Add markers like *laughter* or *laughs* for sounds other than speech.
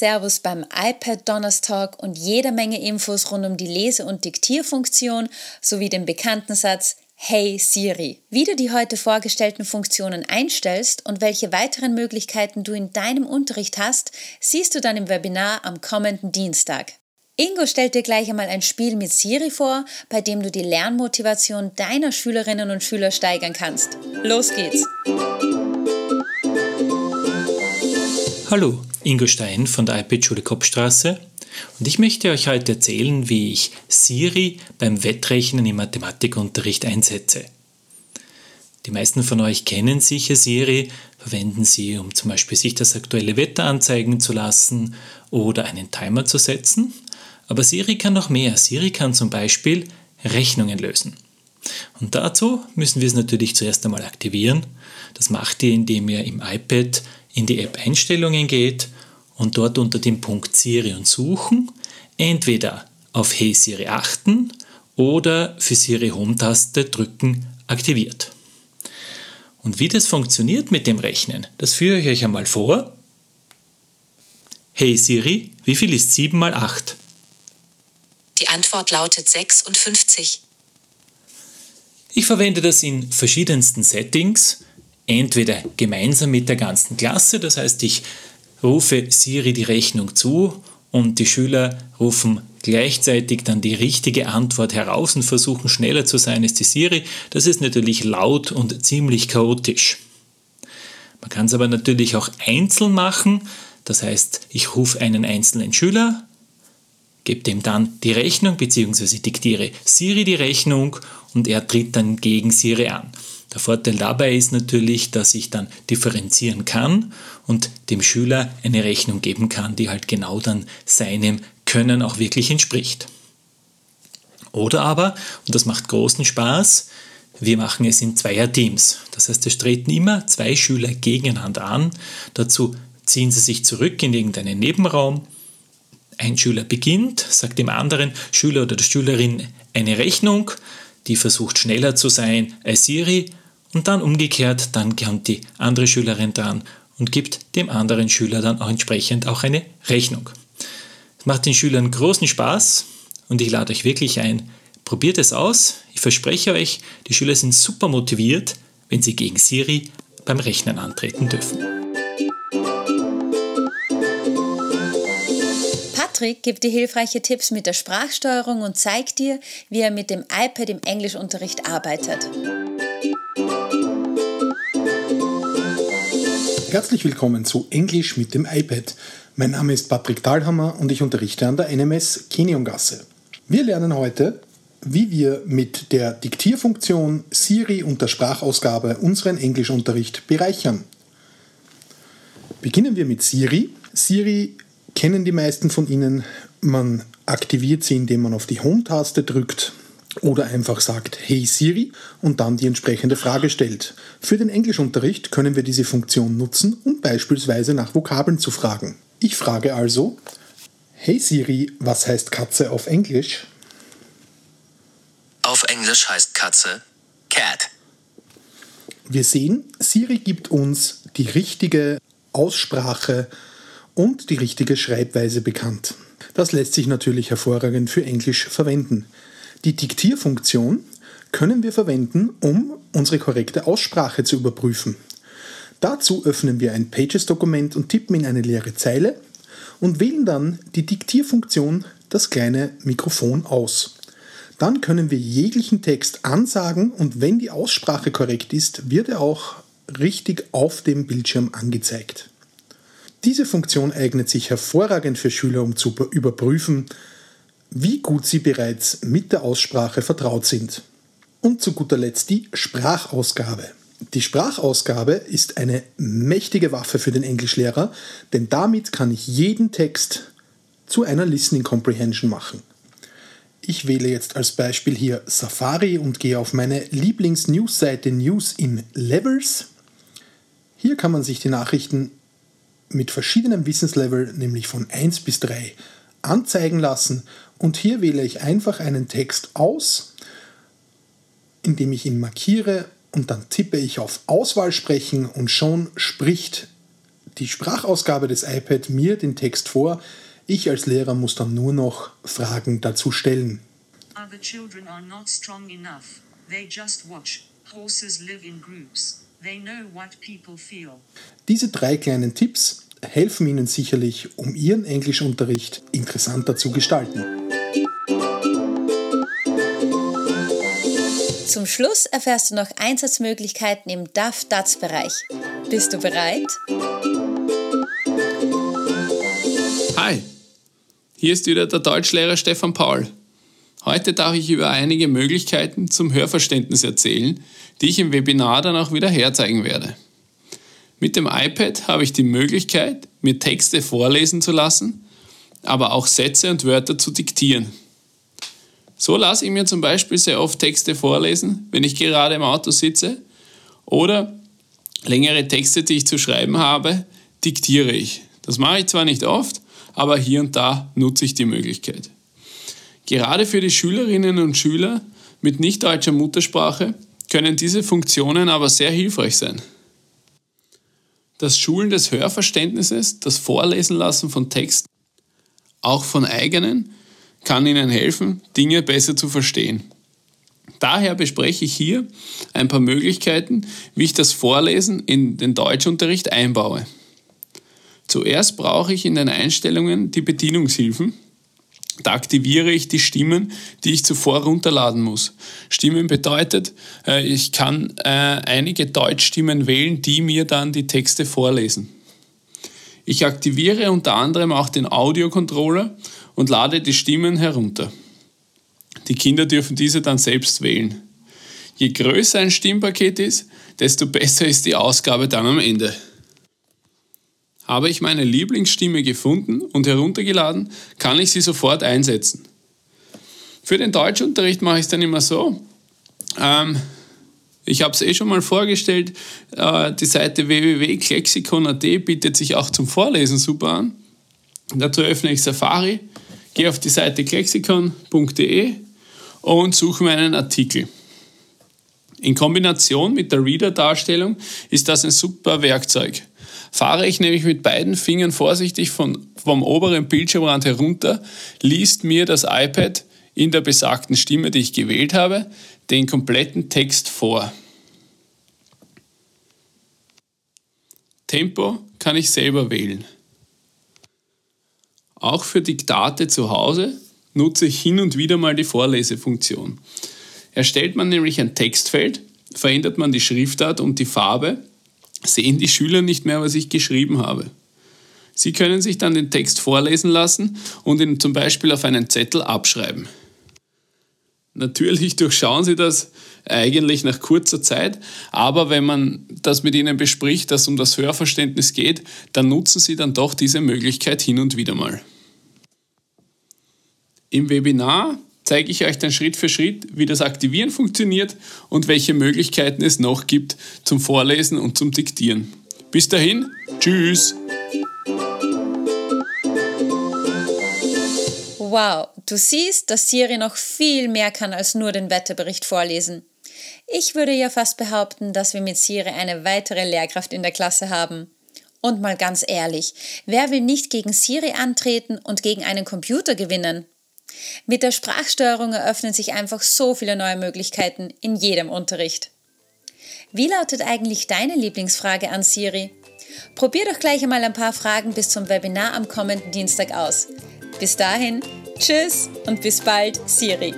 Servus beim iPad Donnerstag und jede Menge Infos rund um die Lese- und Diktierfunktion sowie den bekannten Satz Hey Siri. Wie du die heute vorgestellten Funktionen einstellst und welche weiteren Möglichkeiten du in deinem Unterricht hast, siehst du dann im Webinar am kommenden Dienstag. Ingo stellt dir gleich einmal ein Spiel mit Siri vor, bei dem du die Lernmotivation deiner Schülerinnen und Schüler steigern kannst. Los geht's! Hallo, Ingo Stein von der iPad-Schule Kopfstraße und ich möchte euch heute erzählen, wie ich Siri beim Wettrechnen im Mathematikunterricht einsetze. Die meisten von euch kennen sicher Siri, verwenden sie, um zum Beispiel sich das aktuelle Wetter anzeigen zu lassen oder einen Timer zu setzen. Aber Siri kann noch mehr. Siri kann zum Beispiel Rechnungen lösen. Und dazu müssen wir es natürlich zuerst einmal aktivieren. Das macht ihr, indem ihr im iPad in die App Einstellungen geht und dort unter dem Punkt Siri und Suchen entweder auf Hey Siri achten oder für Siri Home-Taste drücken aktiviert. Und wie das funktioniert mit dem Rechnen, das führe ich euch einmal vor. Hey Siri, wie viel ist 7 mal 8? Die Antwort lautet 56. Ich verwende das in verschiedensten Settings entweder gemeinsam mit der ganzen Klasse, das heißt, ich rufe Siri die Rechnung zu und die Schüler rufen gleichzeitig dann die richtige Antwort heraus und versuchen schneller zu sein als die Siri. Das ist natürlich laut und ziemlich chaotisch. Man kann es aber natürlich auch einzeln machen. Das heißt, ich rufe einen einzelnen Schüler, gebe dem dann die Rechnung bzw. diktiere Siri die Rechnung und er tritt dann gegen Siri an. Der Vorteil dabei ist natürlich, dass ich dann differenzieren kann und dem Schüler eine Rechnung geben kann, die halt genau dann seinem Können auch wirklich entspricht. Oder aber, und das macht großen Spaß, wir machen es in Zweierteams. Das heißt, es treten immer zwei Schüler gegeneinander an. Dazu ziehen sie sich zurück in irgendeinen Nebenraum. Ein Schüler beginnt, sagt dem anderen Schüler oder der Schülerin eine Rechnung, die versucht schneller zu sein als Siri und dann umgekehrt, dann kommt die andere Schülerin dran und gibt dem anderen Schüler dann auch entsprechend auch eine Rechnung. Es macht den Schülern großen Spaß und ich lade euch wirklich ein, probiert es aus. Ich verspreche euch, die Schüler sind super motiviert, wenn sie gegen Siri beim Rechnen antreten dürfen. Patrick gibt dir hilfreiche Tipps mit der Sprachsteuerung und zeigt dir, wie er mit dem iPad im Englischunterricht arbeitet. Herzlich willkommen zu Englisch mit dem iPad. Mein Name ist Patrick Dahlhammer und ich unterrichte an der NMS Keniumgasse. Wir lernen heute, wie wir mit der Diktierfunktion Siri und der Sprachausgabe unseren Englischunterricht bereichern. Beginnen wir mit Siri. Siri kennen die meisten von Ihnen. Man aktiviert sie, indem man auf die Home-Taste drückt oder einfach sagt Hey Siri und dann die entsprechende Frage stellt. Für den Englischunterricht können wir diese Funktion nutzen, um beispielsweise nach Vokabeln zu fragen. Ich frage also Hey Siri, was heißt Katze auf Englisch? Auf Englisch heißt Katze Cat. Wir sehen, Siri gibt uns die richtige Aussprache und die richtige Schreibweise bekannt. Das lässt sich natürlich hervorragend für Englisch verwenden. Die Diktierfunktion können wir verwenden, um unsere korrekte Aussprache zu überprüfen. Dazu öffnen wir ein Pages-Dokument und tippen in eine leere Zeile und wählen dann die Diktierfunktion das kleine Mikrofon aus. Dann können wir jeglichen Text ansagen und wenn die Aussprache korrekt ist, wird er auch richtig auf dem Bildschirm angezeigt. Diese Funktion eignet sich hervorragend für Schüler, um zu überprüfen, wie gut sie bereits mit der Aussprache vertraut sind. Und zu guter Letzt die Sprachausgabe. Die Sprachausgabe ist eine mächtige Waffe für den Englischlehrer, denn damit kann ich jeden Text zu einer Listening Comprehension machen. Ich wähle jetzt als Beispiel hier Safari und gehe auf meine Lieblings-News-Seite News in Levels. Hier kann man sich die Nachrichten mit verschiedenem Wissenslevel, nämlich von 1 bis 3, anzeigen lassen und hier wähle ich einfach einen Text aus, indem ich ihn markiere und dann tippe ich auf Auswahl sprechen und schon spricht die Sprachausgabe des iPad mir den Text vor. Ich als Lehrer muss dann nur noch Fragen dazu stellen. Other children are not strong enough. They just watch. Horses live in groups. They know what people feel. Diese drei kleinen Tipps helfen Ihnen sicherlich, um Ihren Englischunterricht interessanter zu gestalten. Zum Schluss erfährst du noch Einsatzmöglichkeiten im DAF-DATS-Bereich. Bist du bereit? Hi, hier ist wieder der Deutschlehrer Stefan Paul. Heute darf ich über einige Möglichkeiten zum Hörverständnis erzählen, die ich im Webinar dann auch wieder herzeigen werde. Mit dem iPad habe ich die Möglichkeit, mir Texte vorlesen zu lassen, aber auch Sätze und Wörter zu diktieren. So lasse ich mir zum Beispiel sehr oft Texte vorlesen, wenn ich gerade im Auto sitze oder längere Texte, die ich zu schreiben habe, diktiere ich. Das mache ich zwar nicht oft, aber hier und da nutze ich die Möglichkeit. Gerade für die Schülerinnen und Schüler mit nicht deutscher Muttersprache können diese Funktionen aber sehr hilfreich sein. Das Schulen des Hörverständnisses, das Vorlesen lassen von Texten, auch von eigenen, kann Ihnen helfen, Dinge besser zu verstehen. Daher bespreche ich hier ein paar Möglichkeiten, wie ich das Vorlesen in den Deutschunterricht einbaue. Zuerst brauche ich in den Einstellungen die Bedienungshilfen, da aktiviere ich die Stimmen, die ich zuvor runterladen muss. Stimmen bedeutet, äh, ich kann äh, einige Deutschstimmen wählen, die mir dann die Texte vorlesen. Ich aktiviere unter anderem auch den Audiocontroller und lade die Stimmen herunter. Die Kinder dürfen diese dann selbst wählen. Je größer ein Stimmpaket ist, desto besser ist die Ausgabe dann am Ende. Habe ich meine Lieblingsstimme gefunden und heruntergeladen, kann ich sie sofort einsetzen. Für den Deutschunterricht mache ich es dann immer so. Ähm, ich habe es eh schon mal vorgestellt, äh, die Seite www.klexikon.at bietet sich auch zum Vorlesen super an. Dazu öffne ich Safari, gehe auf die Seite klexikon.de und suche meinen Artikel. In Kombination mit der Reader-Darstellung ist das ein super Werkzeug. Fahre ich nämlich mit beiden Fingern vorsichtig von, vom oberen Bildschirmrand herunter, liest mir das iPad in der besagten Stimme, die ich gewählt habe, den kompletten Text vor. Tempo kann ich selber wählen. Auch für Diktate zu Hause nutze ich hin und wieder mal die Vorlesefunktion. Erstellt man nämlich ein Textfeld, verändert man die Schriftart und die Farbe sehen die Schüler nicht mehr, was ich geschrieben habe. Sie können sich dann den Text vorlesen lassen und ihn zum Beispiel auf einen Zettel abschreiben. Natürlich *laughs* durchschauen Sie das eigentlich nach kurzer Zeit, aber wenn man das mit Ihnen bespricht, dass um das Hörverständnis geht, dann nutzen Sie dann doch diese Möglichkeit hin und wieder mal. Im Webinar zeige ich euch dann Schritt für Schritt, wie das Aktivieren funktioniert und welche Möglichkeiten es noch gibt zum Vorlesen und zum Diktieren. Bis dahin, tschüss! Wow, du siehst, dass Siri noch viel mehr kann als nur den Wetterbericht vorlesen. Ich würde ja fast behaupten, dass wir mit Siri eine weitere Lehrkraft in der Klasse haben. Und mal ganz ehrlich, wer will nicht gegen Siri antreten und gegen einen Computer gewinnen? Mit der Sprachsteuerung eröffnen sich einfach so viele neue Möglichkeiten in jedem Unterricht. Wie lautet eigentlich deine Lieblingsfrage an Siri? Probier doch gleich einmal ein paar Fragen bis zum Webinar am kommenden Dienstag aus. Bis dahin, tschüss und bis bald, Siri.